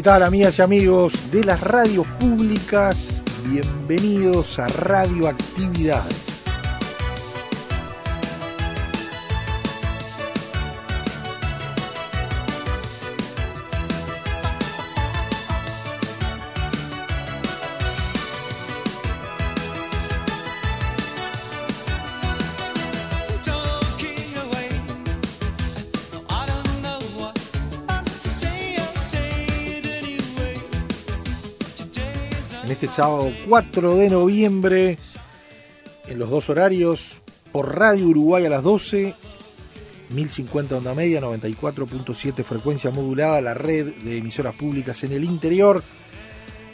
¿Qué tal amigas y amigos de las radios públicas? Bienvenidos a Radioactividades. En este sábado 4 de noviembre, en los dos horarios, por Radio Uruguay a las 12, 1050 onda media, 94.7 frecuencia modulada, la red de emisoras públicas en el interior,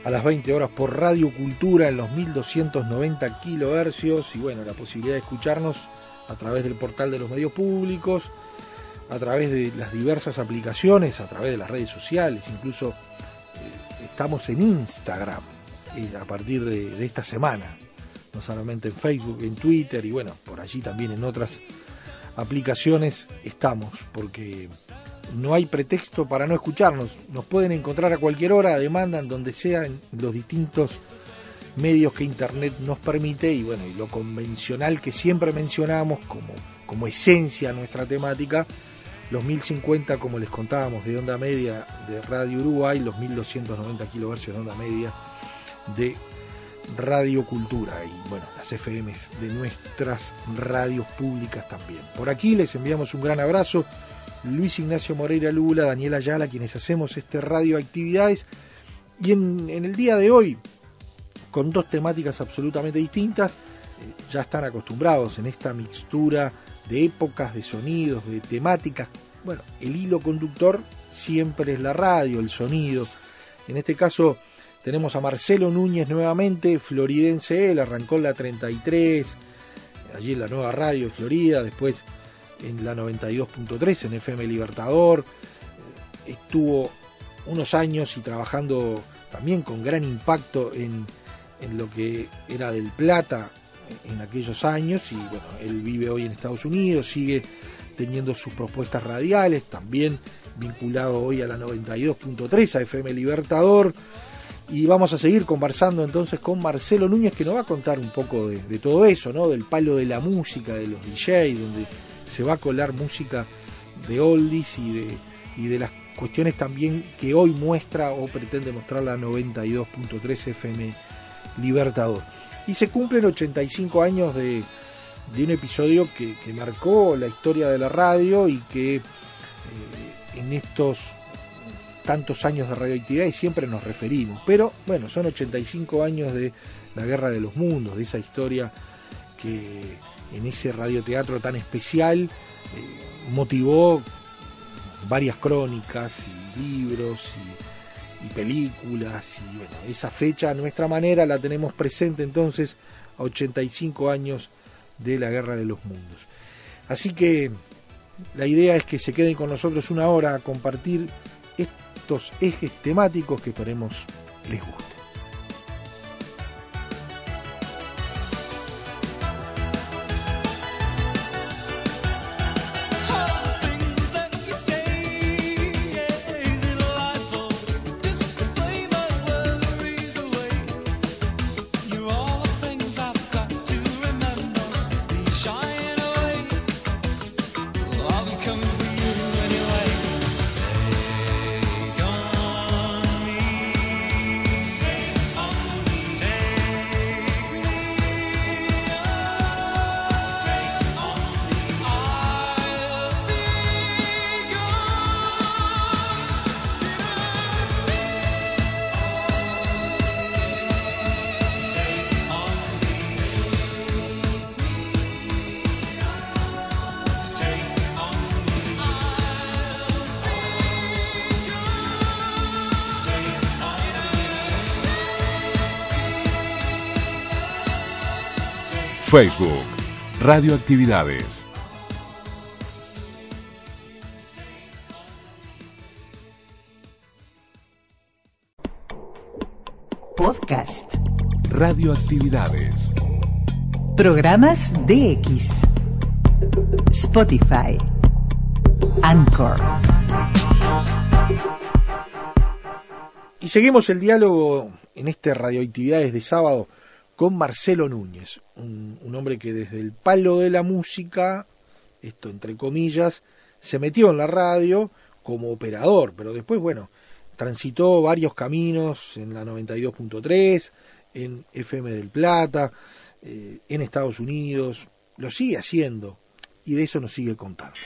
a las 20 horas por Radio Cultura en los 1290 kilohercios, y bueno, la posibilidad de escucharnos a través del portal de los medios públicos, a través de las diversas aplicaciones, a través de las redes sociales, incluso eh, estamos en Instagram a partir de, esta semana, no solamente en Facebook, en Twitter y bueno, por allí también en otras aplicaciones estamos, porque no hay pretexto para no escucharnos, nos pueden encontrar a cualquier hora, demandan donde sea, en los distintos medios que Internet nos permite y bueno, y lo convencional que siempre mencionamos como, como esencia nuestra temática, los 1050 como les contábamos de onda media de Radio Uruguay, los 1290 kHz de onda media de Radio Cultura y bueno, las FMs de nuestras radios públicas también. Por aquí les enviamos un gran abrazo. Luis Ignacio Moreira Lula, Daniela Ayala, quienes hacemos este Radio Actividades. Y en, en el día de hoy, con dos temáticas absolutamente distintas, eh, ya están acostumbrados en esta mixtura de épocas, de sonidos, de temáticas. Bueno, el hilo conductor siempre es la radio, el sonido. En este caso, tenemos a Marcelo Núñez nuevamente, floridense él, arrancó en la 33, allí en la nueva radio de Florida, después en la 92.3 en FM Libertador, estuvo unos años y trabajando también con gran impacto en, en lo que era del Plata en aquellos años y bueno, él vive hoy en Estados Unidos, sigue teniendo sus propuestas radiales, también vinculado hoy a la 92.3 a FM Libertador y vamos a seguir conversando entonces con Marcelo Núñez que nos va a contar un poco de, todo eso, ¿no? Del palo de la música, de los DJs, donde se va a colar música de oldies y de, y de las cuestiones también que hoy muestra o pretende mostrar la 92.3 FM Libertador. Y se cumplen 85 años de, de un episodio que, que, marcó la historia de la radio y que eh, en estos tantos años de radioactividad y siempre nos referimos. Pero bueno, son 85 años de la Guerra de los Mundos, de esa historia que en ese radioteatro tan especial eh, motivó varias crónicas y libros y, películas. Y bueno, esa fecha a nuestra manera la tenemos presente entonces a 85 años de la Guerra de los Mundos. Así que la idea es que se queden con nosotros una hora a compartir estos ejes temáticos que esperemos les guste. Facebook, Radioactividades. Podcast. Radioactividades. Programas DX. Spotify. Anchor. Y seguimos el diálogo en este Radioactividades de sábado con Marcelo Núñez, un, un, hombre que desde el palo de la música, esto entre comillas, se metió en la radio como operador, pero después, bueno, transitó varios caminos en la 92.3, en FM del Plata, eh, en Estados Unidos, lo sigue haciendo y de eso nos sigue contando.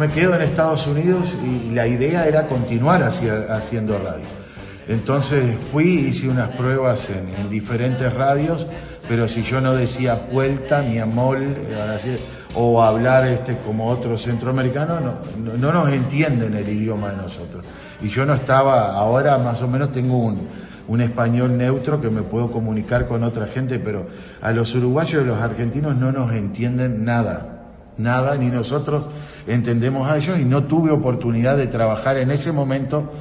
Me quedo en Estados Unidos y la idea era continuar hacia, haciendo radio. Entonces fui, hice unas pruebas en, en, diferentes radios, pero si yo no decía vuelta ni amol o hablar este como otro centroamericano, no, no, no, nos entienden el idioma de nosotros. Y yo no estaba, ahora más o menos tengo un, un español neutro que me puedo comunicar con otra gente, pero a los uruguayos y los argentinos no nos entienden nada nada, ni nosotros entendemos a ellos y no tuve oportunidad de trabajar en ese momento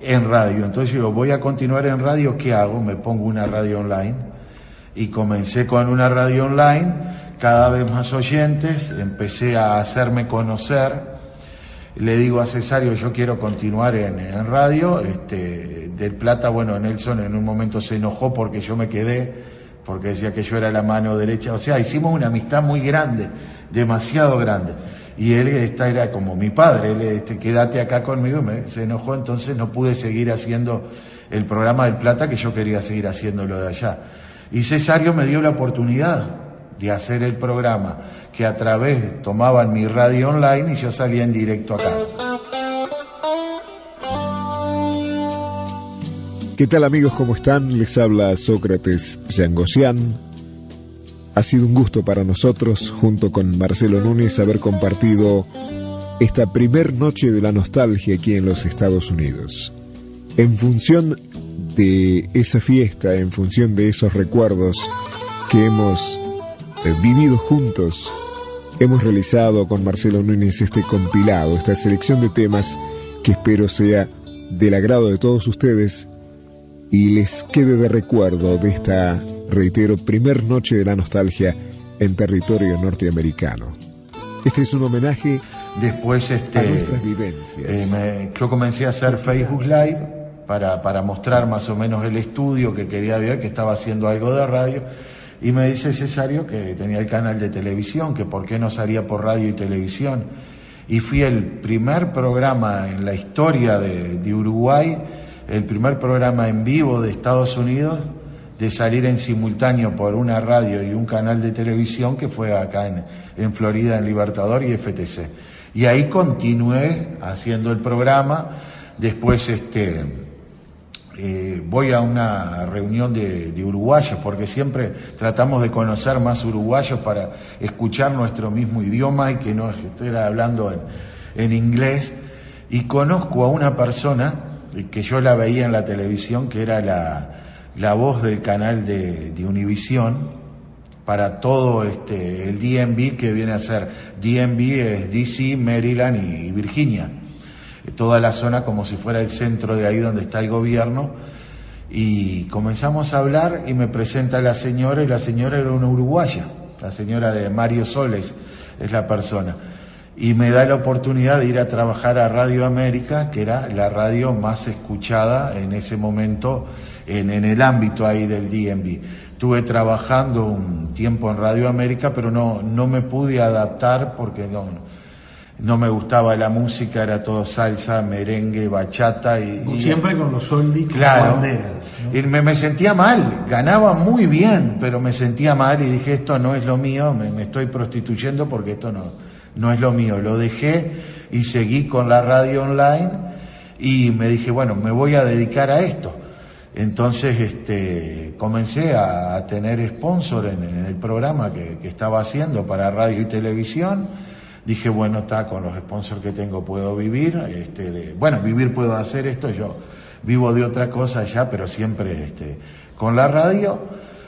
en radio. Entonces yo voy a continuar en radio, ¿qué hago? Me pongo una radio online y comencé con una radio online, cada vez más oyentes, empecé a hacerme conocer. Le digo a Cesario, yo quiero continuar en, en radio. Este, del Plata, bueno, Nelson en un momento se enojó porque yo me quedé porque decía que yo era la mano derecha. O sea, hicimos una amistad muy grande, demasiado grande. Y él esta era como mi padre, él este, quédate acá conmigo, me, se enojó, entonces no pude seguir haciendo el programa del Plata que yo quería seguir haciéndolo de allá. Y Cesario me dio la oportunidad de hacer el programa, que a través tomaban mi radio online y yo salía en directo acá. ¿Qué tal amigos? ¿Cómo están? Les habla Sócrates Yangosian. Ha sido un gusto para nosotros, junto con Marcelo Núñez, haber compartido esta primer noche de la nostalgia aquí en los Estados Unidos. En función de esa fiesta, en función de esos recuerdos que hemos eh, vivido juntos, hemos realizado con Marcelo Núñez este compilado, esta selección de temas que espero sea del agrado de todos ustedes y les quede de recuerdo de esta, reitero, primer noche de la nostalgia en territorio norteamericano. Este es un homenaje Después, este, a nuestras vivencias. Eh, me, yo comencé a hacer Facebook Live para, para mostrar más o menos el estudio que quería ver, que estaba haciendo algo de radio. Y me dice Cesario que tenía el canal de televisión, que por qué no salía por radio y televisión. Y fui el primer programa en la historia de, de Uruguay el primer programa en vivo de Estados Unidos de salir en simultáneo por una radio y un canal de televisión que fue acá en, en Florida, en Libertador y FTC. Y ahí continué haciendo el programa. Después este, eh, voy a una reunión de, de, uruguayos, porque siempre tratamos de conocer más uruguayos para escuchar nuestro mismo idioma y que no estuviera hablando en, en inglés. Y conozco a una persona que yo la veía en la televisión, que era la, la voz del canal de, de Univisión para todo este, el DMV que viene a ser DMV es DC, Maryland y Virginia. Toda la zona como si fuera el centro de ahí donde está el gobierno. Y comenzamos a hablar y me presenta la señora y la señora era una uruguaya, la señora de Mario Soles es la persona y me da la oportunidad de ir a trabajar a Radio América, que era la radio más escuchada en ese momento en, en el ámbito ahí del DMV. Estuve trabajando un tiempo en Radio América, pero no, no me pude adaptar porque no, no me gustaba la música, era todo salsa, merengue, bachata y... y siempre con los oldies claro, banderas. ¿no? Y me, me, sentía mal, ganaba muy bien, pero me sentía mal y dije, esto no es lo mío, me, me estoy prostituyendo porque esto no no es lo mío. Lo dejé y seguí con la radio online y me dije, bueno, me voy a dedicar a esto. Entonces este, comencé a, tener sponsor en, el programa que, estaba haciendo para radio y televisión. Dije, bueno, está, con los sponsors que tengo puedo vivir. Este, de, bueno, vivir puedo hacer esto, yo vivo de otra cosa ya, pero siempre este, con la radio,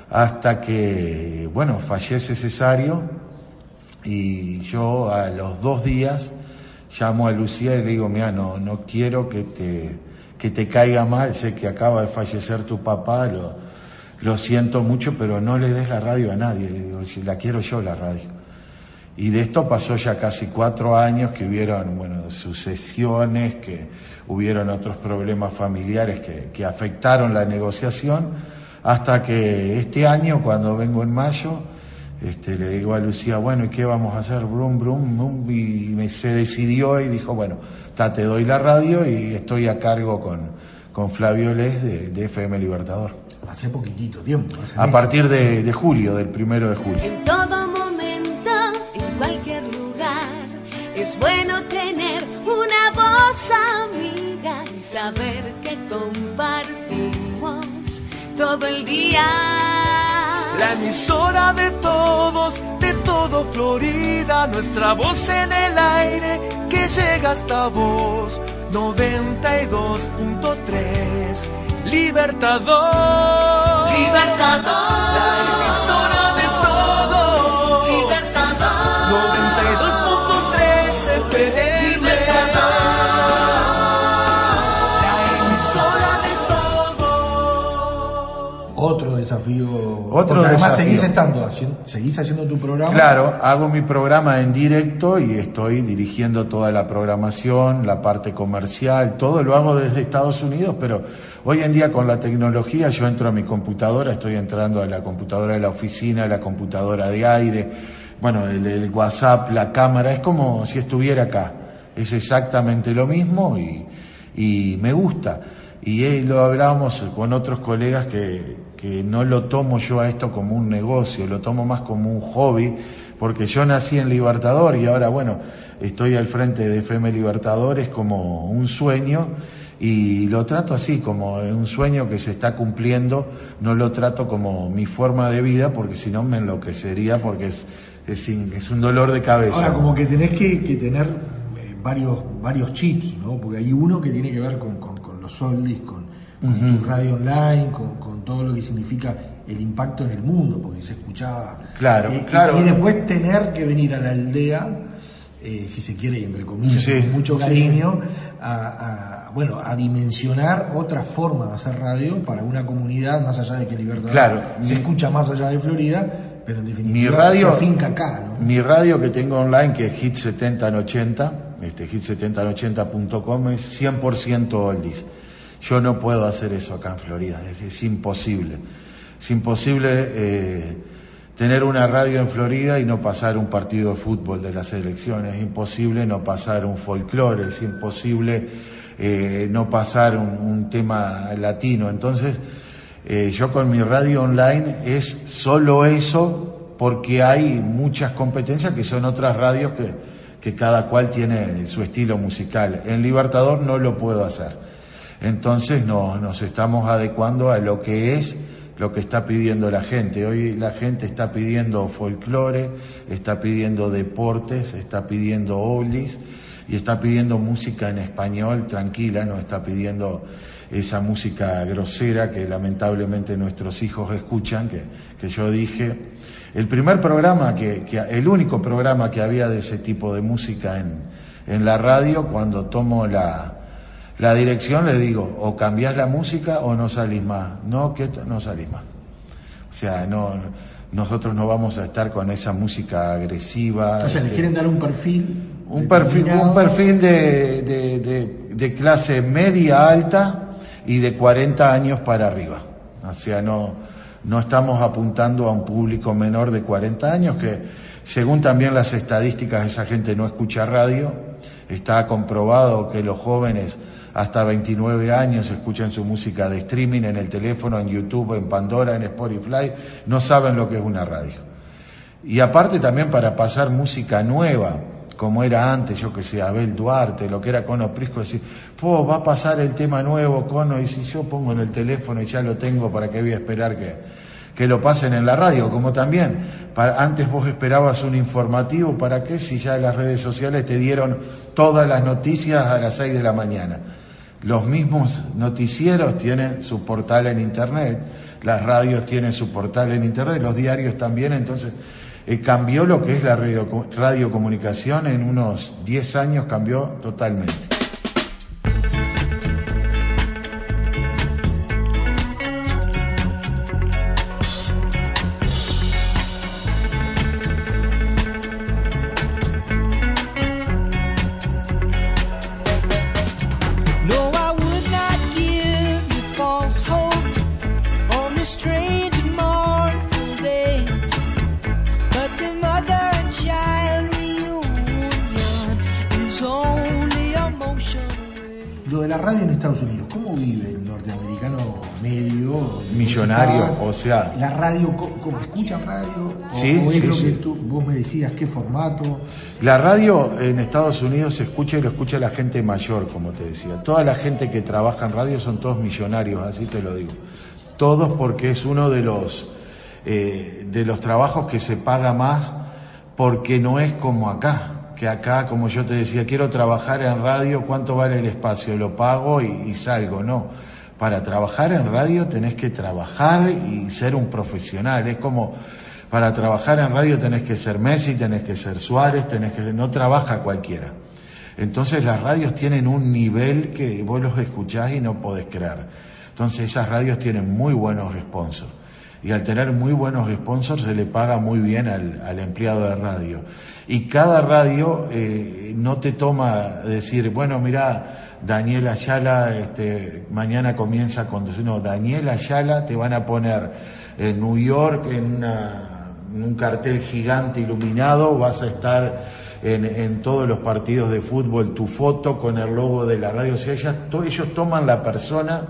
hasta que, bueno, fallece Cesario y yo a los dos días llamo a Lucía y le digo, mira, no, no quiero que te que te caiga mal, sé que acaba de fallecer tu papá, lo, lo siento mucho, pero no le des la radio a nadie, le digo, la quiero yo la radio. Y de esto pasó ya casi cuatro años que hubieron, bueno, sucesiones, que hubieron otros problemas familiares que, que afectaron la negociación, hasta que este año, cuando vengo en mayo, este, le digo a Lucía, bueno, ¿y qué vamos a hacer? Brum, brum, brum, y me, se decidió y dijo, bueno, te doy la radio y estoy a cargo con, con Flavio Les de, FM Libertador. Hace poquitito tiempo. a partir de, julio, del primero de julio. En todo momento, en cualquier lugar, es bueno tener una voz amiga y saber que compartimos todo el día. La emisora de todos, de todo Florida, nuestra voz en el aire que llega hasta vos. 92.3 Libertador. Libertador. La emisora desafío. Otro además seguís estando, seguís haciendo tu programa. Claro, hago mi programa en directo y estoy dirigiendo toda la programación, la parte comercial, todo lo hago desde Estados Unidos, pero hoy en día con la tecnología yo entro a mi computadora, estoy entrando a la computadora de la oficina, a la computadora de aire, bueno, el, WhatsApp, la cámara, es como si estuviera acá. Es exactamente lo mismo y, y me gusta. Y lo hablábamos con otros colegas que, que no lo tomo yo a esto como un negocio, lo tomo más como un hobby, porque yo nací en Libertador y ahora, bueno, estoy al frente de FM Libertadores como un sueño y lo trato así, como un sueño que se está cumpliendo, no lo trato como mi forma de vida, porque si no me enloquecería, porque es, es, es, un dolor de cabeza. Ahora, como que tenés que, que tener eh, varios, varios chips, ¿no? Porque hay uno que tiene que ver con, con, con los soldis, con con radio online, con, todo lo que significa el impacto en el mundo, porque se escuchaba. Claro, eh, claro. Y, después tener que venir a la aldea, eh, si se quiere, y entre comillas, con mucho cariño, A, bueno, a dimensionar otra forma de hacer radio para una comunidad, más allá de que Libertad claro, se escucha más allá de Florida, pero en definitiva mi radio, se finca acá. ¿no? Mi radio que tengo online, que es Hit 70 en 80, este, hit70en80.com, es 100% oldies. Yo no puedo hacer eso acá en Florida, es, imposible. Es imposible eh, tener una radio en Florida y no pasar un partido de fútbol de las elecciones, es imposible no pasar un folclore, es imposible eh, no pasar un, tema latino. Entonces, eh, yo con mi radio online es solo eso porque hay muchas competencias que son otras radios que cada cual tiene su estilo musical. En Libertador no lo puedo hacer. Entonces nos estamos adecuando a lo que es lo que está pidiendo la gente. Hoy la gente está pidiendo folclore, está pidiendo deportes, está pidiendo oldies y está pidiendo música en español tranquila, no está pidiendo esa música grosera que lamentablemente nuestros hijos escuchan, que, que yo dije. El primer programa, que, que, el único programa que había de ese tipo de música en, en la radio, cuando tomo la, la dirección le digo, o cambiás la música o no salís más. No, que no salís más. O sea, no, nosotros no vamos a estar con esa música agresiva. O sea, le quieren dar un perfil. Un perfil, un perfil de, de, de, clase media alta y de 40 años para arriba. O sea, no, no estamos apuntando a un público menor de 40 años que, según también las estadísticas, esa gente no escucha radio. Está comprobado que los jóvenes hasta 29 años escuchan su música de streaming en el teléfono, en YouTube, en Pandora, en Spotify, no saben lo que es una radio. Y aparte también para pasar música nueva, como era antes, yo que sé, Abel Duarte, lo que era Cono Prisco, decir, po, va a pasar el tema nuevo, Cono, y si yo pongo en el teléfono y ya lo tengo, ¿para qué voy a esperar que, que lo pasen en la radio? Como también, antes vos esperabas un informativo, ¿para qué si ya las redes sociales te dieron todas las noticias a las 6 de la mañana? Los mismos noticieros tienen su portal en Internet, las radios tienen su portal en Internet, los diarios también, entonces eh, cambió lo que es la radio, radiocomunicación en unos 10 años, cambió totalmente. O sea... ¿La radio, cómo escuchan radio? Sí, sí, vos me decías, qué formato? La radio en Estados Unidos se escucha y lo escucha la gente mayor, como te decía. Toda la gente que trabaja en radio son todos millonarios, así te lo digo. Todos porque es uno de los, eh, de los trabajos que se paga más porque no es como acá que acá, como yo te decía, quiero trabajar en radio, ¿cuánto vale el espacio? Lo pago y, y salgo, no para trabajar en radio tenés que trabajar y ser un profesional. Es como para trabajar en radio tenés que ser Messi, tenés que ser Suárez, tenés que no trabaja cualquiera. Entonces las radios tienen un nivel que vos los escuchás y no podés creer. Entonces esas radios tienen muy buenos sponsors. Y al tener muy buenos sponsors se le paga muy bien al, empleado de radio. Y cada radio eh, no te toma decir, bueno, mira, Daniel Ayala este, mañana comienza a conducir. No, Daniel Ayala te van a poner en New York en, un cartel gigante iluminado, vas a estar en, todos los partidos de fútbol tu foto con el logo de la radio. O sea, ellos toman la persona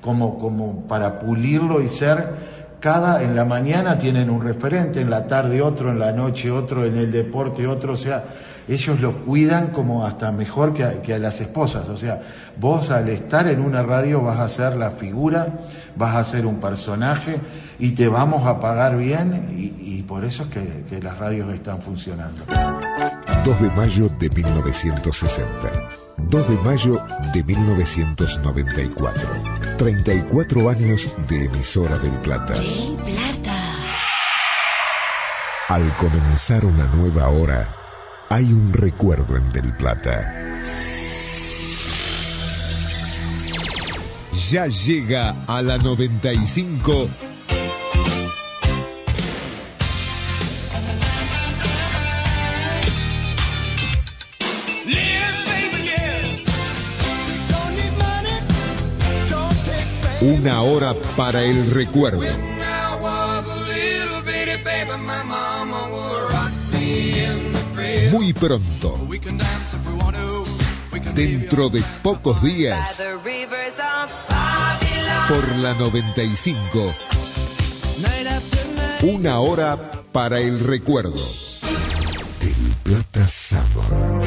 como, como para pulirlo y ser cada, en la mañana tienen un referente, en la tarde otro, en la noche otro, en el deporte otro, o sea, ellos lo cuidan como hasta mejor que a, que a, las esposas. O sea, vos al estar en una radio vas a ser la figura, vas a ser un personaje y te vamos a pagar bien y, por eso es que, que las radios están funcionando. 2 de mayo de 1960. 2 de mayo de 1994. 34 años de emisora del Plata. Del Plata. Al comenzar una nueva hora, hay un recuerdo en Del Plata. Ya llega a la 95. Una hora para el recuerdo. Muy pronto. Dentro de pocos días, por la 95, una hora para el recuerdo. Del Plata Sabor.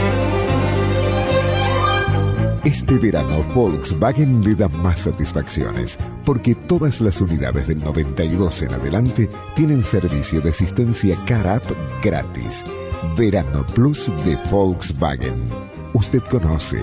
Este verano Volkswagen le da más satisfacciones, porque todas las unidades del 92 en adelante tienen servicio de asistencia CarUp gratis. Verano Plus de Volkswagen. Usted conoce,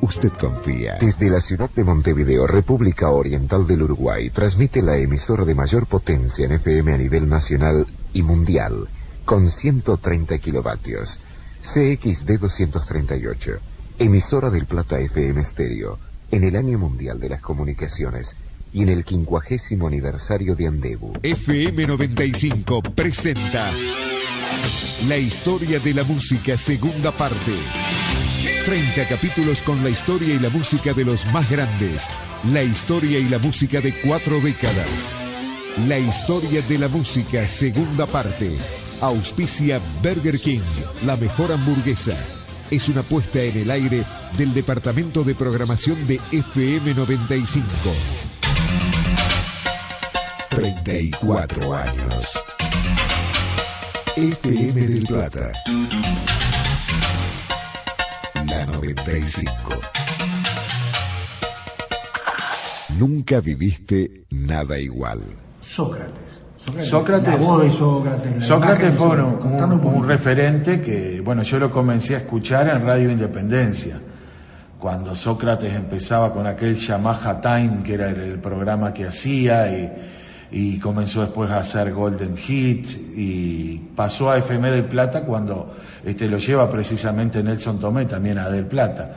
usted confía. Desde la ciudad de Montevideo, República Oriental del Uruguay, transmite la emisora de mayor potencia en FM a nivel nacional y mundial, con 130 kilovatios. CXD 238 emisora del Plata FM Stereo, en el Año Mundial de las Comunicaciones y en el quincuagésimo aniversario de Andebu. FM 95 presenta La historia de la música, segunda parte. 30 capítulos con la historia y la música de los más grandes. La historia y la música de cuatro décadas. La historia de la música, segunda parte. Auspicia Burger King, la mejor hamburguesa es una puesta en el aire del Departamento de Programación de FM 95. 34 años. FM del Plata. La 95. Nunca viviste nada igual. Sócrates. Sócrates, La voz de Sócrates. Sócrates fue un, Sócrates. Un- poquito. un referente que, bueno, yo lo comencé a escuchar en Radio Independencia, cuando Sócrates empezaba con aquel Yamaha Time, que era el, el programa que hacía, y, y comenzó después a hacer Golden Hits, y pasó a FM del Plata cuando este, lo lleva precisamente Nelson Tomé, también a Del Plata,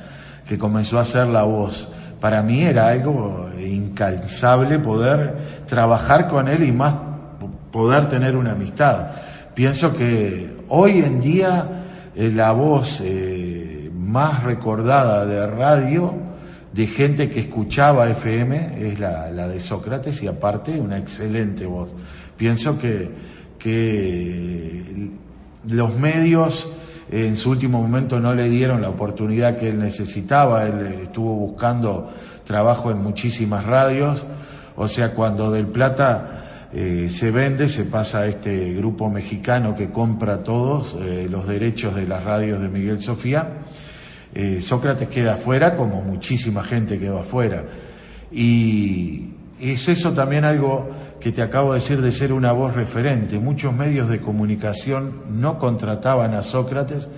que comenzó a hacer la voz. Para mí era algo incansable poder trabajar con él y más poder tener una amistad. Pienso que hoy en día eh, la voz eh, más recordada de radio, de gente que escuchaba FM, es la, de Sócrates y aparte una excelente voz. Pienso que, que los medios en su último momento no le dieron la oportunidad que él necesitaba, él estuvo buscando trabajo en muchísimas radios, o sea, cuando Del Plata eh, se vende, se pasa a este grupo mexicano que compra todos eh, los derechos de las radios de Miguel Sofía. Eh, Sócrates queda afuera, como muchísima gente quedó afuera. Y es eso también algo que te acabo de decir de ser una voz referente. Muchos medios de comunicación no contrataban a Sócrates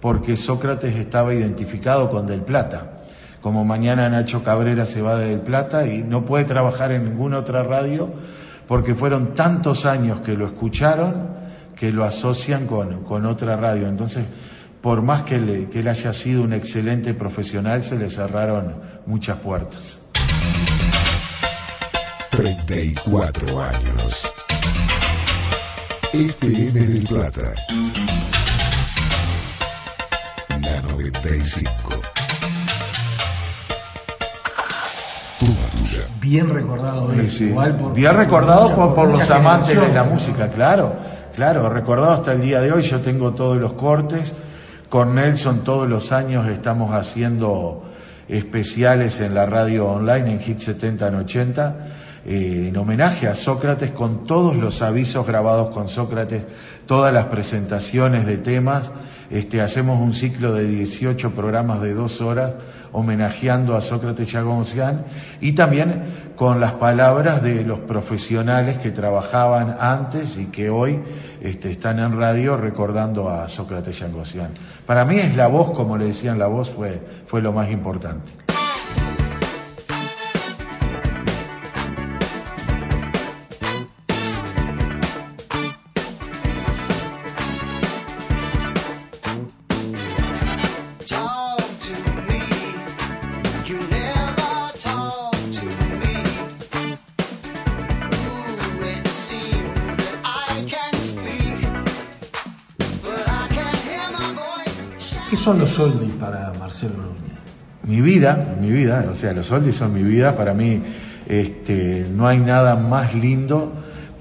porque Sócrates estaba identificado con Del Plata. Como mañana Nacho Cabrera se va de Del Plata y no puede trabajar en ninguna otra radio porque fueron tantos años que lo escucharon que lo asocian con, con otra radio. Entonces, por más que, le- que él haya sido un excelente profesional, se le cerraron muchas puertas. 34 años. FM del Plata. La 95. Toda tuya. Bien recordado Sí, es, sí. igual por, Bien recordado mucha- por, por los amantes de la música, claro, claro, recordado hasta el día de hoy, yo tengo todos los cortes, con Nelson todos los años estamos haciendo especiales en la radio online en Hit 70 en 80, eh, en homenaje a Sócrates con todos los avisos grabados con Sócrates, todas las presentaciones de temas, este, hacemos un ciclo de 18 programas de dos horas homenajeando a Sócrates Chagosian y también con las palabras de los profesionales que trabajaban antes y que hoy este, están en radio recordando a Sócrates Chagosian. Para mí es la voz, como le decían, la voz fue, fue lo más importante. Son los oldies para Marcelo Núñez? mi vida, mi vida, o sea, los oldies son mi vida, para mí este, no hay nada más lindo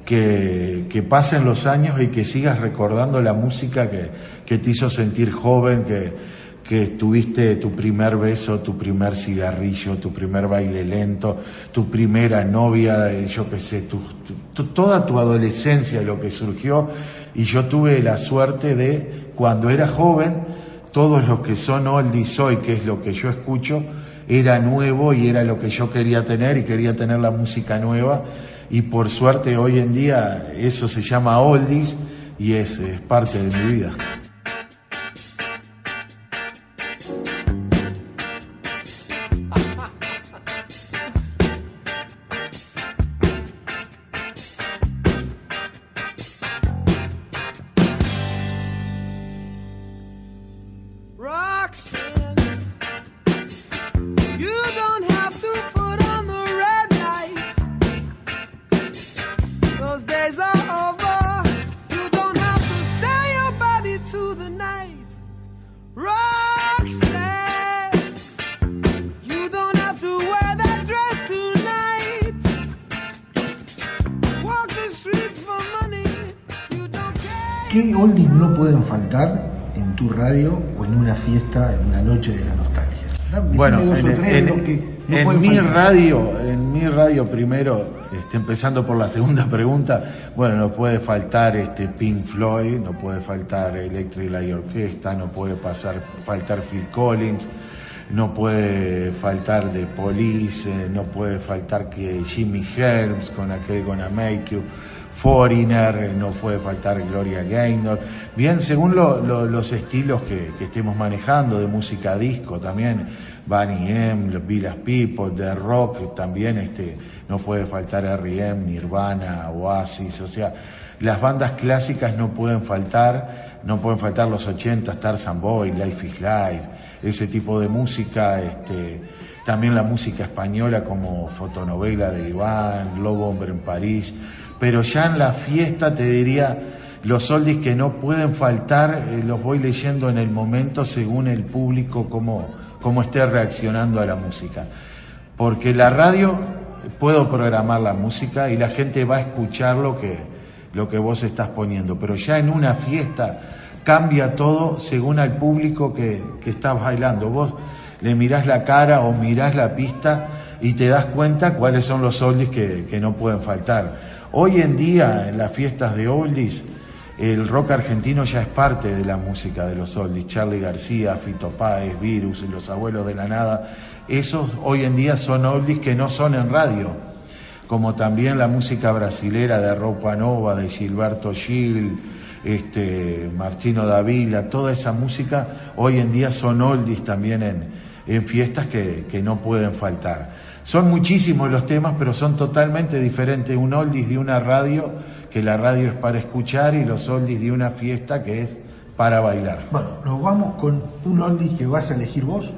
que, que pasen los años y que sigas recordando la música que, te hizo sentir joven, que, que tuviste tu primer beso, tu primer cigarrillo, tu primer baile lento, tu primera novia, eh, yo qué toda tu adolescencia, lo que surgió, y yo tuve la suerte de, cuando era joven, todos los que son oldies hoy, que es lo que yo escucho, era nuevo y era lo que yo quería tener y quería tener la música nueva y por suerte hoy en día eso se llama oldies y es, es parte de mi vida. Fiesta, en una noche de la nostalgia? Bueno, en, que no mi faltar. radio, en mi radio primero, este, empezando por la segunda pregunta, bueno, no puede faltar este Pink Floyd, no puede faltar Electric Light Orchestra, no puede pasar, faltar Phil Collins, no puede faltar The Police, eh, no puede faltar que Jimmy Helms con aquel Gonna Make You, Foreigner, no puede faltar Gloria Gaynor. Bien, según lo- lo- los estilos que, estemos manejando, de música disco también, Bunny M, Villas People, de rock también, este, no puede faltar R.E.M., Nirvana, Oasis, o sea, las bandas clásicas no pueden faltar, no pueden faltar los 80, Tarzan Boy, Life is Life, ese tipo de música, este, también la música española como fotonovela de Iván, Lobo Hombre en París, pero ya en la fiesta te diría los oldies que no pueden faltar, eh, los voy leyendo en el momento según el público cómo, cómo esté reaccionando a la música. Porque la radio puedo programar la música y la gente va a escuchar lo que, lo que vos estás poniendo, pero ya en una fiesta cambia todo según al público que, que estás bailando. Vos le mirás la cara o mirás la pista y te das cuenta cuáles son los oldies que, que no pueden faltar. Hoy en día, en las fiestas de oldies, el rock argentino ya es parte de la música de los oldies. Charlie García, Fito Páez, Virus, Los Abuelos de la Nada, esos hoy en día son oldies que no son en radio como también la música brasilera de Roupa Nova, de Gilberto Gil, este, Martino Davila, toda esa música hoy en día son oldies también en, fiestas que no pueden faltar. Son muchísimos los temas, pero son totalmente diferentes. Un oldies de una radio, que la radio es para escuchar, y los oldies de una fiesta que es para bailar. Bueno, nos vamos con un oldie que vas a elegir vos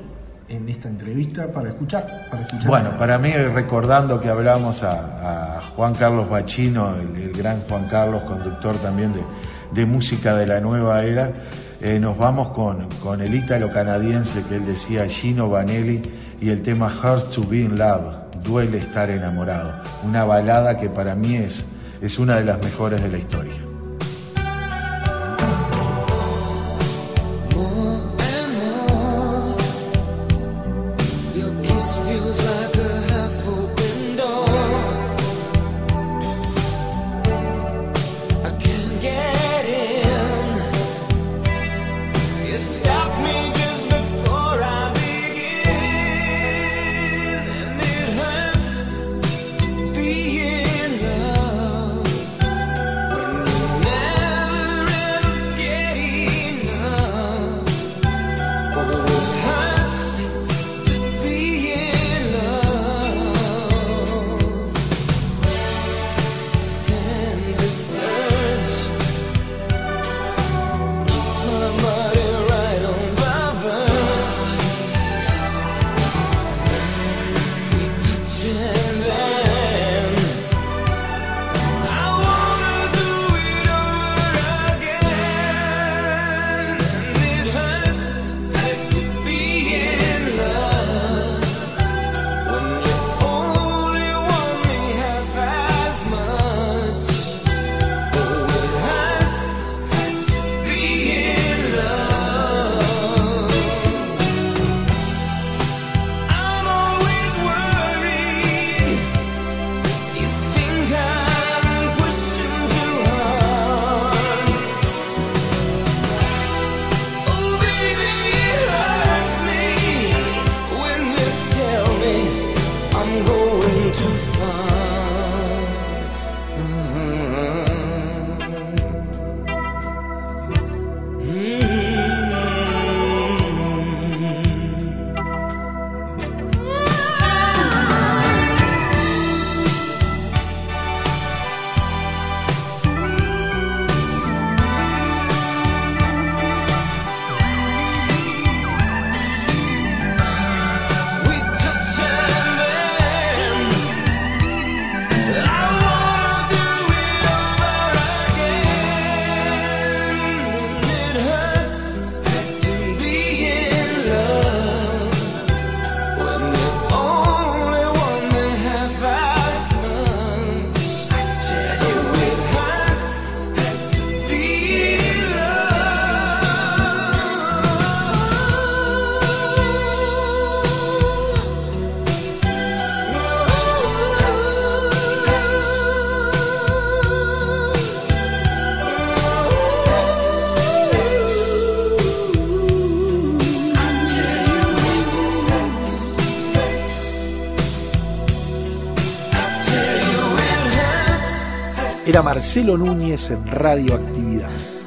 en esta entrevista para escuchar. Para escuchar Bueno, para mí, recordando que hablamos a, Juan Carlos Bachino, el, gran Juan Carlos, conductor también de, de música de la nueva era, eh, nos vamos con, con el ítalo canadiense que él decía, Gino Vanelli, y el tema Hurts to Be in Love, duele estar enamorado. Una balada que para mí es, es una de las mejores de la historia. Marcelo Núñez en Radioactividades.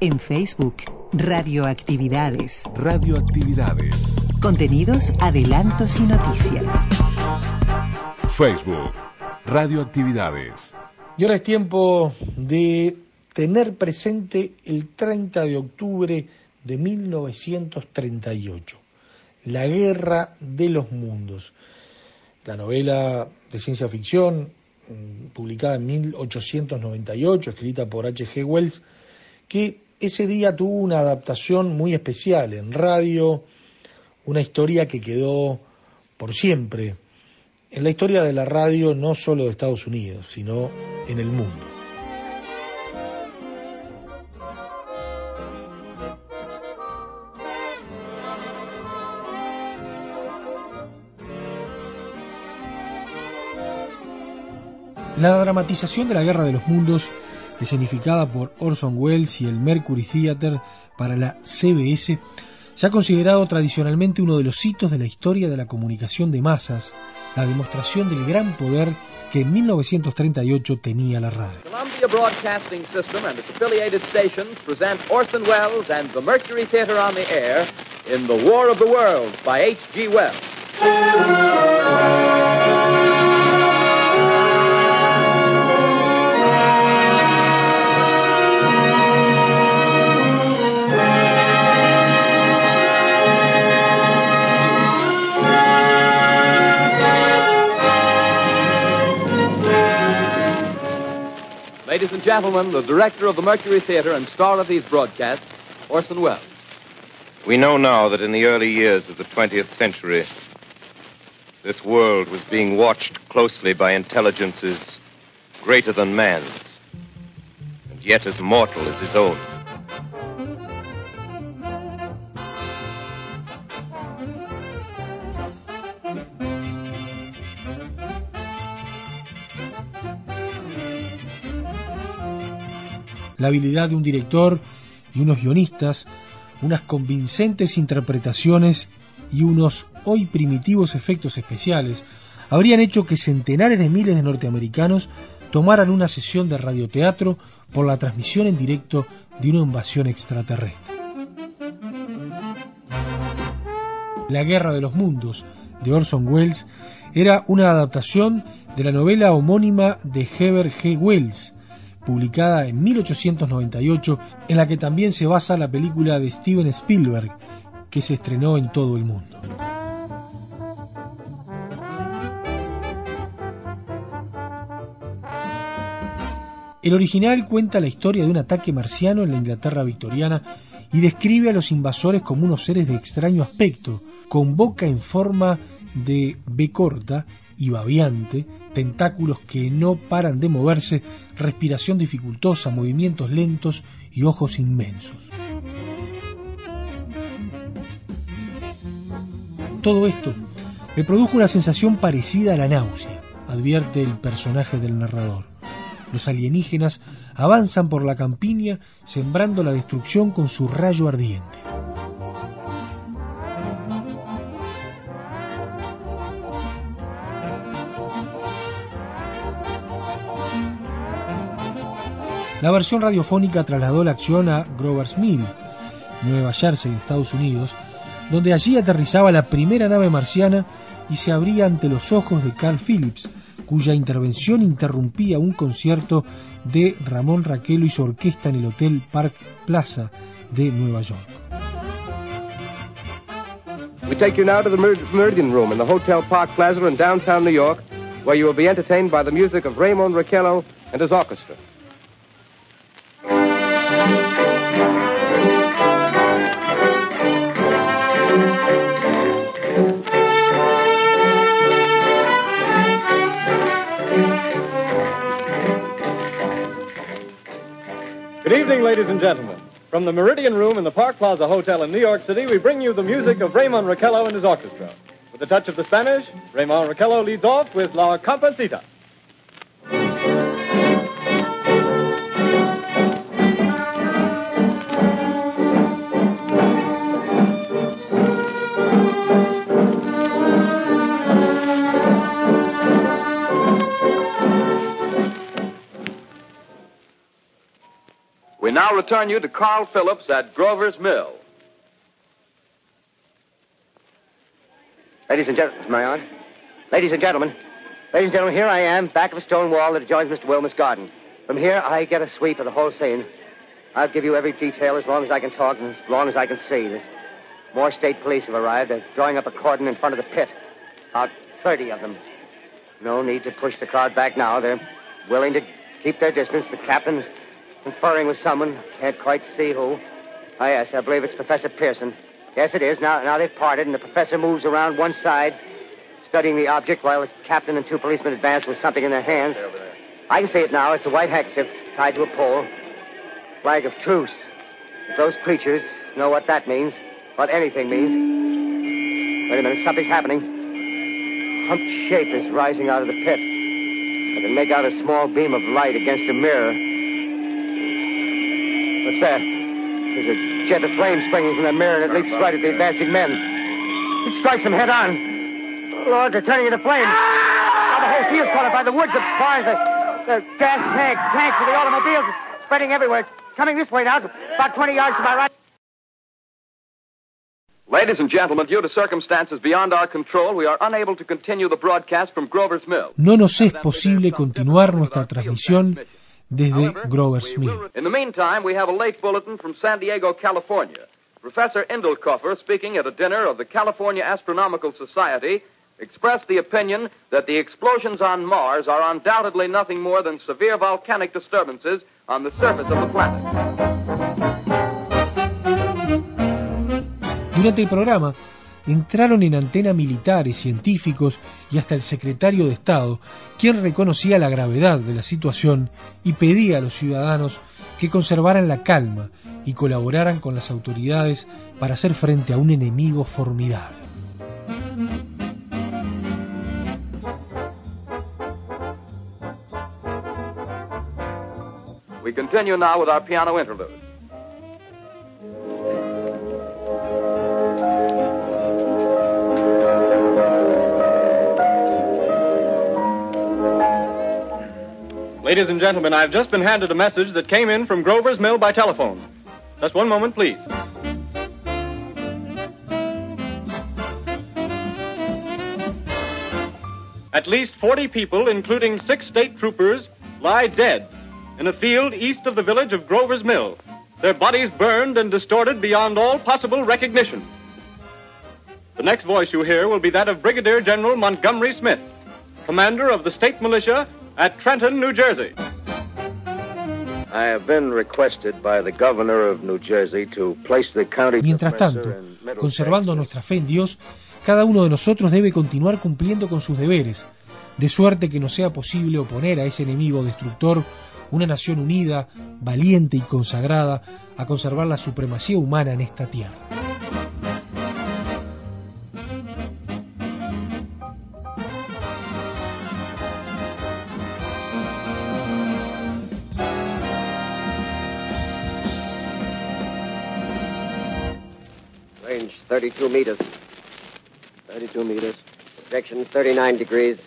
En Facebook, Radioactividades. Radioactividades. Contenidos, adelantos y noticias. Facebook. Radioactividades. Y ahora es tiempo de tener presente el 30 de octubre de 1938, La Guerra de los Mundos, la novela de ciencia ficción mm, publicada en 1898, escrita por H.G. Wells, que ese día tuvo una adaptación muy especial en radio, una historia que quedó por siempre en la historia de la radio no solo de Estados Unidos, sino en el mundo. La dramatización de la Guerra de los Mundos, escenificada por Orson Welles y el Mercury Theatre para la CBS, se ha considerado tradicionalmente uno de los hitos de la historia de la comunicación de masas, la demostración del gran poder que en 1938 tenía la radio. Columbia Broadcasting System and its affiliated stations present Orson Welles and the Mercury Theater on the air in The War of the Worlds by H.G. Wells. Ladies and gentlemen, the director of the Mercury Theater and star of these broadcasts, Orson Welles. We know now that in the early years of the 20th century, this world was being watched closely by intelligences greater than man's, and yet as mortal as his own. La habilidad de un director y unos guionistas, unas convincentes interpretaciones y unos hoy primitivos efectos especiales habrían hecho que centenares de miles de norteamericanos tomaran una sesión de radioteatro por la transmisión en directo de una invasión extraterrestre. La Guerra de los Mundos de Orson Welles era una adaptación de la novela homónima de Heber G. Wells, publicada en 1898, en la que también se basa la película de Steven Spielberg, que se estrenó en todo el mundo. El original cuenta la historia de un ataque marciano en la Inglaterra victoriana y describe a los invasores como unos seres de extraño aspecto, con boca en forma de B corta y babeante, tentáculos que no paran de moverse, respiración dificultosa, movimientos lentos y ojos inmensos. Todo esto me produjo una sensación parecida a la náusea, advierte el personaje del narrador. Los alienígenas avanzan por la campiña sembrando la destrucción con su rayo ardiente. La versión radiofónica trasladó la acción a Grover's Mill, Nueva Jersey, Estados Unidos, donde allí aterrizaba la primera nave marciana y se abría ante los ojos de Carl Phillips, cuya intervención interrumpía un concierto de Ramón Raquelo y su orquesta en el Hotel Park Plaza de Nueva York. We take you now to the Mer- Meridian Room in the Hotel Park Plaza in downtown New York, where you will be entertained by the music of Raymond Raquello and his orchestra. Good evening, ladies and gentlemen. From the Meridian Room in the Park Plaza Hotel in New York City, we bring you the music of Raymond Raquello and his orchestra. With a touch of the Spanish, Raymond Raquello leads off with La Compancita. Now return you to Carl Phillips at Grover's Mill. Ladies and gentlemen, my on. Ladies and gentlemen, ladies and gentlemen, here I am, back of a stone wall that adjoins Mr. Wilmer's garden. From here, I get a sweep of the whole scene. I'll give you every detail as long as I can talk and as long as I can see. The more state police have arrived. They're drawing up a cordon in front of the pit. About 30 of them. No need to push the crowd back now. They're willing to keep their distance. The captain's conferring with someone. Can't quite see who. Oh, yes, I believe it's Professor Pearson. Yes, it is. Now, now they've parted, and the professor moves around one side, studying the object, while the captain and two policemen advance with something in their hands. I can see it now. It's a white handkerchief tied to a pole. Flag of truce. If those creatures know what that means, what anything means. Wait a minute, something's happening. Humped shape is rising out of the pit. I can make out a small beam of light against a mirror. What's that? There's a jet of flame springing from the mirror, and it leaps right at the advancing men. It strikes them head on. Lord, they're turning into flames. Now the whole field's caught up by the woods, the barns, the, the gas tanks, tanks of the automobiles, it's spreading everywhere. It's coming this way now, about 20 yards to my right. Ladies and gentlemen, due to circumstances beyond our control, we are unable to continue the broadcast from Grover's Mill. No nos es posible continuar nuestra transmisión desde Grover's Mill. In the meantime, we have a late bulletin from San Diego, California. Professor Indelkoffer, speaking at a dinner of the California Astronomical Society, expressed the opinion that the explosions on Mars are undoubtedly nothing more than severe volcanic disturbances on the surface of the planet. Durante el programa entraron en antena militares, científicos y hasta el secretario de Estado, quien reconocía la gravedad de la situación y pedía a los ciudadanos que conservaran la calma y colaboraran con las autoridades para hacer frente a un enemigo formidable. We continue now with our piano. Ladies and gentlemen, I've just been handed a message that came in from Grover's Mill by telephone. Just one moment, please. At least 40 people, including six state troopers, lie dead in a field east of the village of Grover's Mill, their bodies burned and distorted beyond all possible recognition. The next voice you hear will be that of Brigadier General Montgomery Smith, commander of the state militia at Trenton, New Jersey. I have been requested by the governor of New Jersey to place the county Mientras tanto, conservando nuestra fe en Dios, cada uno de nosotros debe continuar cumpliendo con sus deberes, de suerte que nos sea posible oponer a ese enemigo destructor una nación unida, valiente y consagrada a conservar la supremacía humana en esta tierra. Range 32 meters. 32 meters. Projection 39 degrees.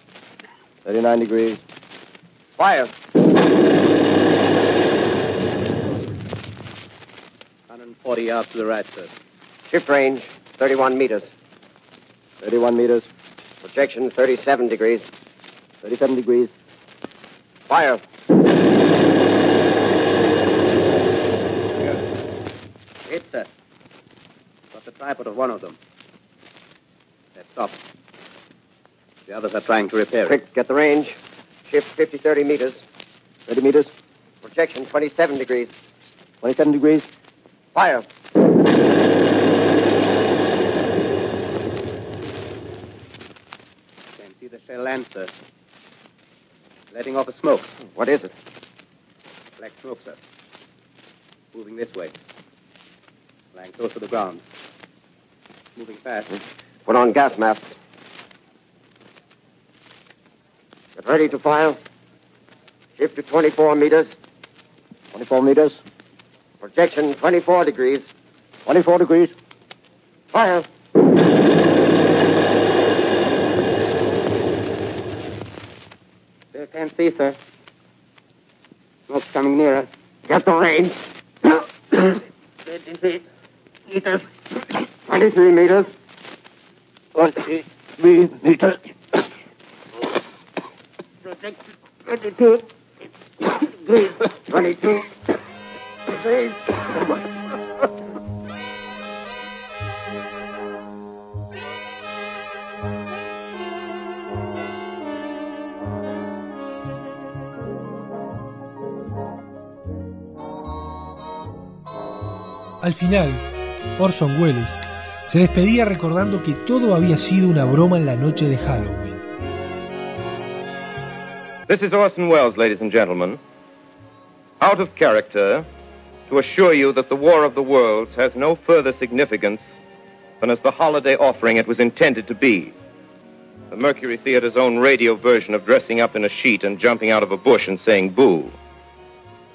39 degrees. Fire. 140 yards to the right, sir. Shift range 31 meters. 31 meters. Projection 37 degrees. 37 degrees. Fire. Hit, sir. Got the tripod of one of them. That's stopped. The others are trying to repair it. Quick, get the range. Shift 50, 30 meters. 30 meters. Projection 27 degrees. 27 degrees. Fire. Can see the shell land, sir. Letting off a smoke. What is it? Black smoke, sir. Moving this way. Lying close to the ground. Moving fast. Put on gas masks. Get ready to fire. Shift to 24 meters. 24 meters. Projection 24 degrees. 24 degrees. Fire. Can't see, sir. Smoke's coming nearer. Get the range. Fifty meters. 23 meters. 23 meters. Protect 22 degrees. 22 degrees. Al final, Orson Welles se despedía recordando que todo había sido una broma en la noche de Halloween. This is Orson Welles, ladies and gentlemen. Out of character, to assure you that the War of the Worlds has no further significance than as the holiday offering it was intended to be. The Mercury Theater's own radio version of dressing up in a sheet and jumping out of a bush and saying boo.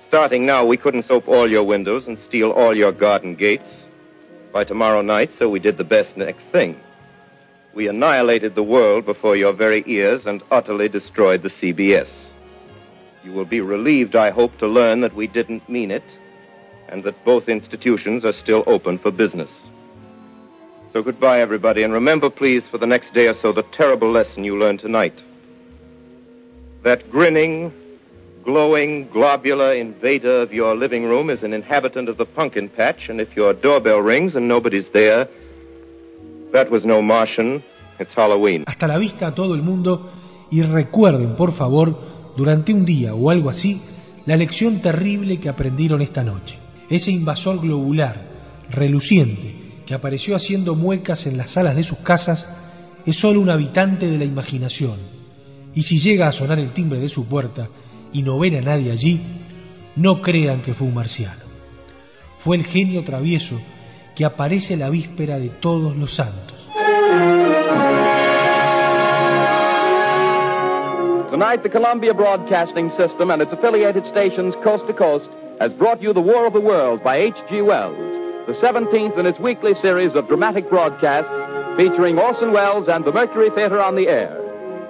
Starting now, we couldn't soap all your windows and steal all your garden gates. By tomorrow night, so we did the best next thing. We annihilated the world before your very ears and utterly destroyed the CBS. You will be relieved, I hope, to learn that we didn't mean it and that both institutions are still open for business. So goodbye, everybody, and remember, please, for the next day or so, the terrible lesson you learned tonight. That grinning, glowing, globular invader of your living room is an inhabitant of the pumpkin patch, and if your doorbell rings and nobody's there, that was no Martian, it's Halloween. Hasta la vista a todo el mundo y recuerden, por favor, durante un día o algo así, la lección terrible que aprendieron esta noche. Ese invasor globular, reluciente, que apareció haciendo muecas en las salas de sus casas, es solo un habitante de la imaginación. Y si llega a sonar el timbre de su puerta y no ven a nadie allí, no crean que fue un marciano. Fue el genio travieso que aparece la víspera de todos los santos. Tonight, the Columbia Broadcasting System and its affiliated stations coast to coast has brought you The War of the Worlds by H.G. Wells, the 17th in its weekly series of dramatic broadcasts featuring Orson Welles and the Mercury Theater on the air.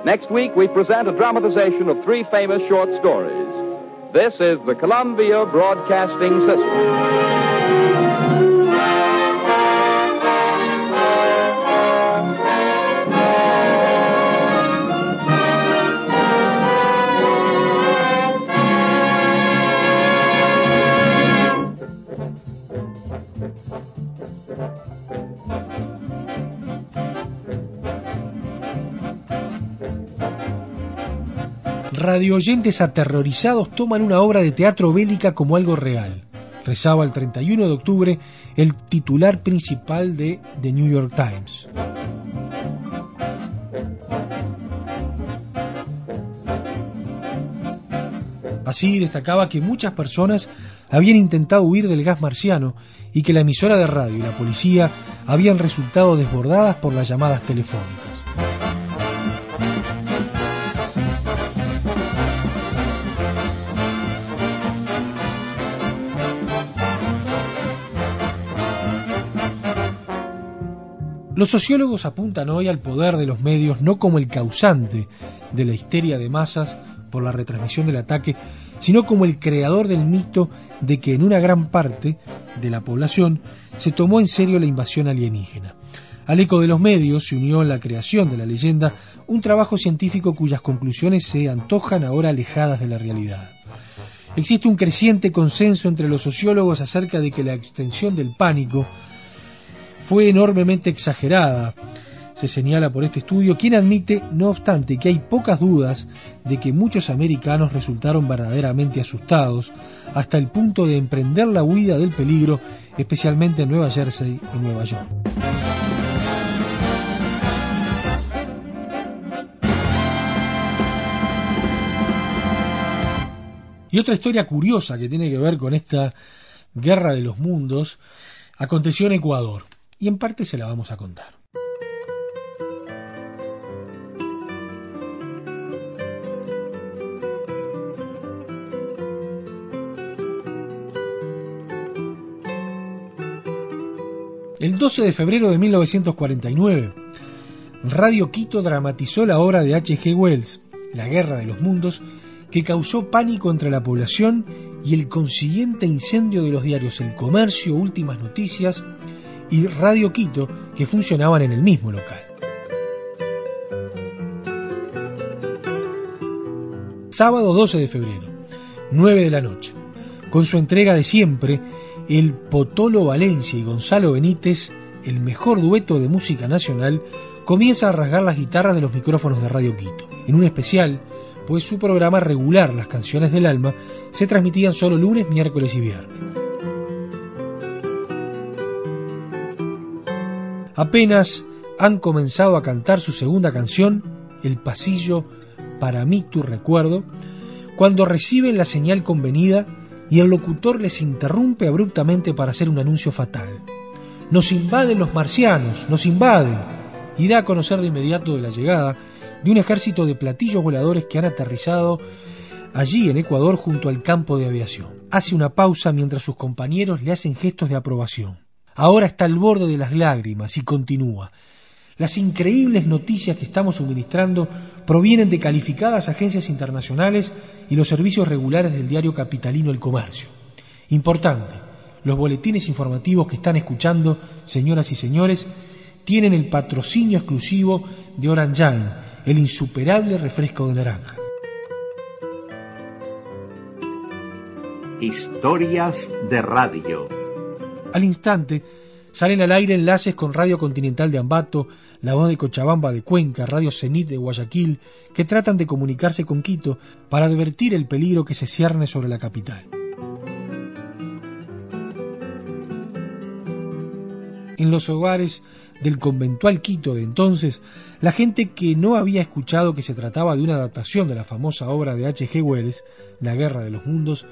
Next week, we present a dramatization of three famous short stories. This is the Columbia Broadcasting System. Radioyentes aterrorizados toman una obra de teatro bélica como algo real. Rezaba el 31 de octubre el titular principal de The New York Times. Así destacaba que muchas personas habían intentado huir del gas marciano y que la emisora de radio y la policía habían resultado desbordadas por las llamadas telefónicas. Los sociólogos apuntan hoy al poder de los medios no como el causante de la histeria de masas por la retransmisión del ataque, sino como el creador del mito de que en una gran parte de la población se tomó en serio la invasión alienígena. Al eco de los medios se unió en la creación de la leyenda un trabajo científico cuyas conclusiones se antojan ahora alejadas de la realidad. Existe un creciente consenso entre los sociólogos acerca de que la extensión del pánico fue enormemente exagerada, se señala por este estudio, quien admite, no obstante, que hay pocas dudas de que muchos americanos resultaron verdaderamente asustados hasta el punto de emprender la huida del peligro, especialmente en Nueva Jersey y Nueva York. Y otra historia curiosa que tiene que ver con esta guerra de los mundos aconteció en Ecuador y en parte se la vamos a contar. El 12 de febrero de 1949, Radio Quito dramatizó la obra de H.G. Wells, La Guerra de los Mundos, que causó pánico entre la población y el consiguiente incendio de los diarios El Comercio, Últimas Noticias, y Radio Quito, que funcionaban en el mismo local. Sábado 12 de febrero, 9 de la noche. Con su entrega de siempre, el Potolo Valencia y Gonzalo Benítez, el mejor dueto de música nacional, comienza a rasgar las guitarras de los micrófonos de Radio Quito. En un especial, pues su programa regular, Las Canciones del Alma, se transmitían solo lunes, miércoles y viernes. Apenas han comenzado a cantar su segunda canción, El Pasillo, para mí tu recuerdo, cuando reciben la señal convenida y el locutor les interrumpe abruptamente para hacer un anuncio fatal. Nos invaden los marcianos, nos invaden, y da a conocer de inmediato de la llegada de un ejército de platillos voladores que han aterrizado allí en Ecuador junto al campo de aviación. Hace una pausa mientras sus compañeros le hacen gestos de aprobación. Ahora está al borde de las lágrimas y continúa. Las increíbles noticias que estamos suministrando provienen de calificadas agencias internacionales y los servicios regulares del diario capitalino El Comercio. Importante, los boletines informativos que están escuchando, señoras y señores, tienen el patrocinio exclusivo de Oranjine, el insuperable refresco de naranja. Historias de radio. Al instante, salen al aire enlaces con Radio Continental de Ambato, La Voz de Cochabamba de Cuenca, Radio Cenit de Guayaquil, que tratan de comunicarse con Quito para advertir el peligro que se cierne sobre la capital. En los hogares del conventual Quito de entonces, la gente que no había escuchado que se trataba de una adaptación de la famosa obra de H.G. Wells, La Guerra de los Mundos,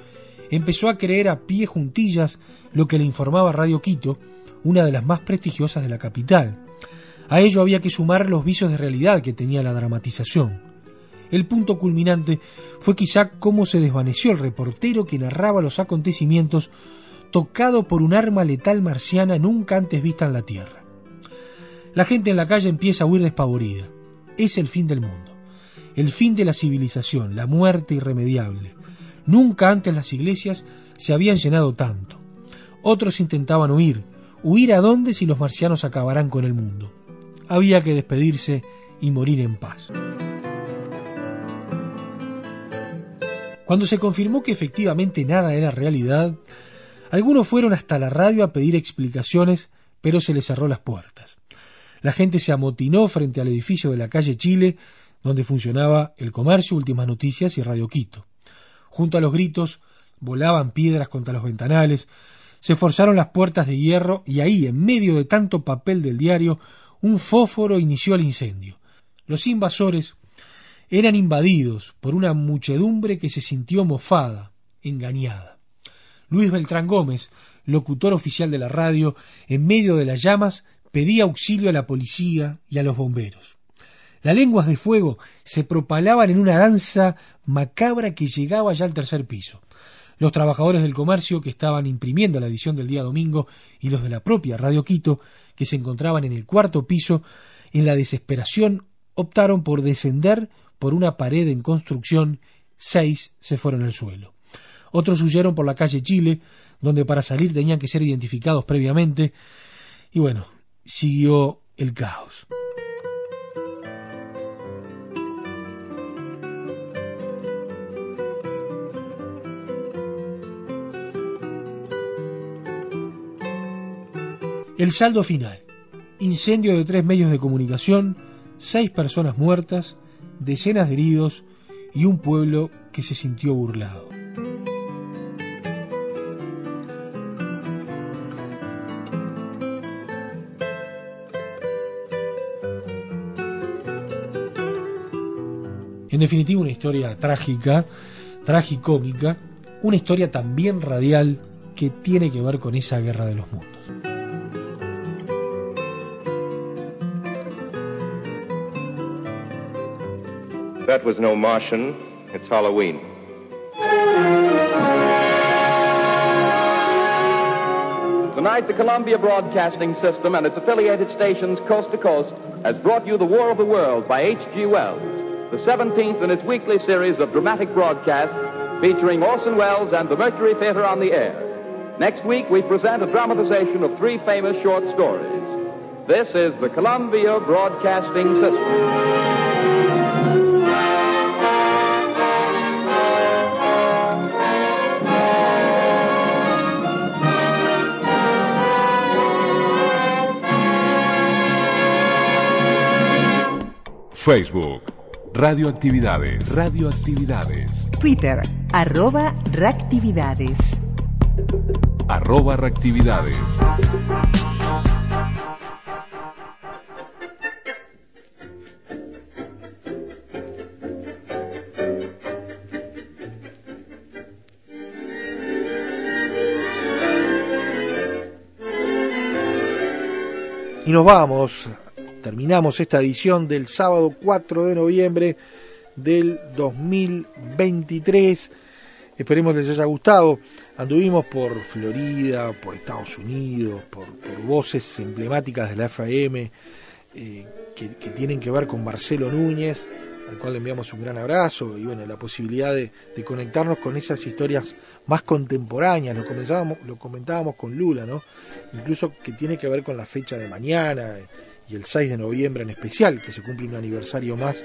empezó a creer a pie juntillas lo que le informaba Radio Quito, una de las más prestigiosas de la capital. A ello había que sumar los vicios de realidad que tenía la dramatización. El punto culminante fue quizá cómo se desvaneció el reportero que narraba los acontecimientos tocado por un arma letal marciana nunca antes vista en la Tierra. La gente en la calle empieza a huir despavorida. Es el fin del mundo, el fin de la civilización, la muerte irremediable. Nunca antes las iglesias se habían llenado tanto. Otros intentaban huir. ¿Huir a dónde si los marcianos acabarán con el mundo? Había que despedirse y morir en paz. Cuando se confirmó que efectivamente nada era realidad, algunos fueron hasta la radio a pedir explicaciones, pero se les cerró las puertas. La gente se amotinó frente al edificio de la calle Chile, donde funcionaba el comercio, Últimas Noticias y Radio Quito. Junto a los gritos volaban piedras contra los ventanales, se forzaron las puertas de hierro y ahí, en medio de tanto papel del diario, un fósforo inició el incendio. Los invasores eran invadidos por una muchedumbre que se sintió mofada, engañada. Luis Beltrán Gómez, locutor oficial de la radio, en medio de las llamas, pedía auxilio a la policía y a los bomberos. Las lenguas de fuego se propalaban en una danza macabra que llegaba ya al tercer piso. Los trabajadores del comercio que estaban imprimiendo la edición del día domingo y los de la propia Radio Quito, que se encontraban en el cuarto piso, en la desesperación optaron por descender por una pared en construcción, seis se fueron al suelo. Otros huyeron por la calle Chile, donde para salir tenían que ser identificados previamente, y bueno, siguió el caos. El saldo final. Incendio de tres medios de comunicación, seis personas muertas, decenas de heridos y un pueblo que se sintió burlado. En definitiva, una historia trágica, tragicómica, una historia también radial que tiene que ver con esa guerra de los mundos. That was no Martian. It's Halloween. Tonight, the Columbia Broadcasting System and its affiliated stations coast to coast has brought you The War of the World by H.G. Wells, the 17th in its weekly series of dramatic broadcasts featuring Orson Welles and the Mercury Theater on the air. Next week, we present a dramatization of three famous short stories. This is the Columbia Broadcasting System. Facebook, Radioactividades. Radioactividades. Twitter, arroba reactividades. Arroba reactividades. Y nos vamos, terminamos esta edición del sábado 4 de noviembre del 2023. Esperemos les haya gustado. Anduvimos por Florida, por Estados Unidos, por, voces emblemáticas de la FM eh, que, tienen que ver con Marcelo Núñez, al cual le enviamos un gran abrazo y bueno, la posibilidad de, conectarnos con esas historias más contemporáneas, lo comentábamos con Lula, ¿no? Incluso que tiene que ver con la fecha de mañana y el 6 de noviembre en especial, que se cumple un aniversario más,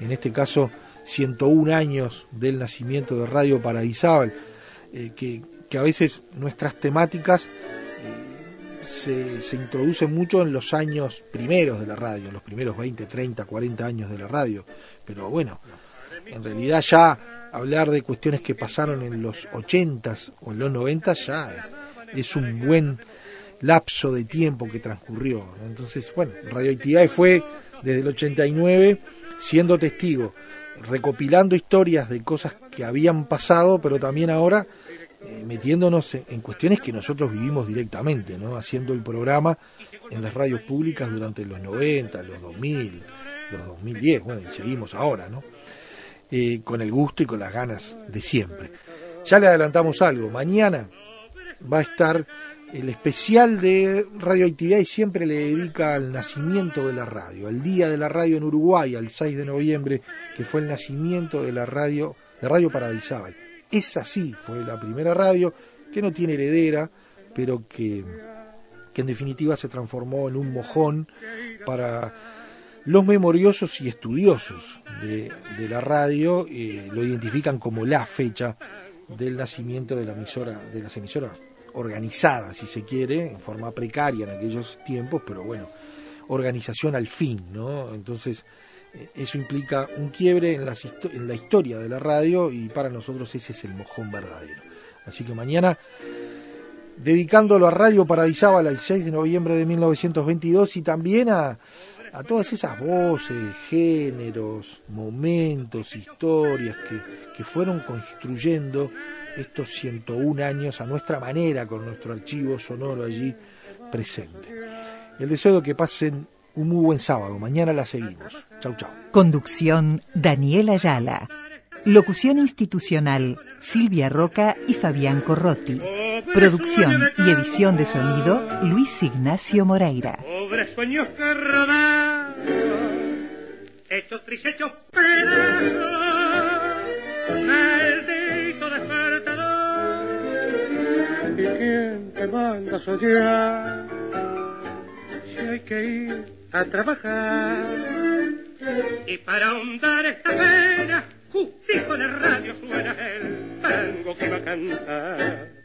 en este caso 101 años del nacimiento de Radio Paradisábal, eh, que, que, a veces nuestras temáticas eh, se, se introducen mucho en los años primeros de la radio, en los primeros 20, 30, 40 años de la radio, pero bueno, en realidad ya hablar de cuestiones que pasaron en los 80s o en los 90 ya es un buen lapso de tiempo que transcurrió. Entonces, bueno, Radioactividad fue desde el 89 siendo testigo, recopilando historias de cosas que habían pasado, pero también ahora eh, metiéndonos en, en, cuestiones que nosotros vivimos directamente, ¿no? haciendo el programa en las radios públicas durante los 90, los 2000, los 2010, bueno, y seguimos ahora, ¿no? Eh, con el gusto y con las ganas de siempre. Ya le adelantamos algo, mañana va a estar el especial de radioactividad y siempre le dedica al nacimiento de la radio, al día de la radio en Uruguay, al 6 de noviembre, que fue el nacimiento de la radio, de Radio Paradisábal. Es así, fue la primera radio que no tiene heredera, pero que, que en definitiva se transformó en un mojón para los memoriosos y estudiosos de, la radio, lo identifican como la fecha del nacimiento de la emisora, de las emisoras organizada, si se quiere, en forma precaria en aquellos tiempos, pero bueno, organización al fin, ¿no? Entonces, eso implica un quiebre en, la historia de la radio y para nosotros ese es el mojón verdadero. Así que mañana, dedicándolo a Radio Paradisábal al 6 de noviembre de 1922 y también a, a todas esas voces, géneros, momentos, historias que, que fueron construyendo estos 101 años a nuestra manera, con nuestro archivo sonoro allí presente. El deseo de que pasen un muy buen sábado. Mañana la seguimos. Chau, chau. Conducción Daniela Ayala. Locución institucional Silvia Roca y Fabián Corrotti. Producción y edición de sonido Luis Ignacio Moreira. Pobres sueños que rodaron, hechos tristes, hechos pedazos, ¿Y quién te manda a soñar? Si hay que ir a trabajar. Y para ahondar esta pena, justico en el radio suena el tango que va a cantar.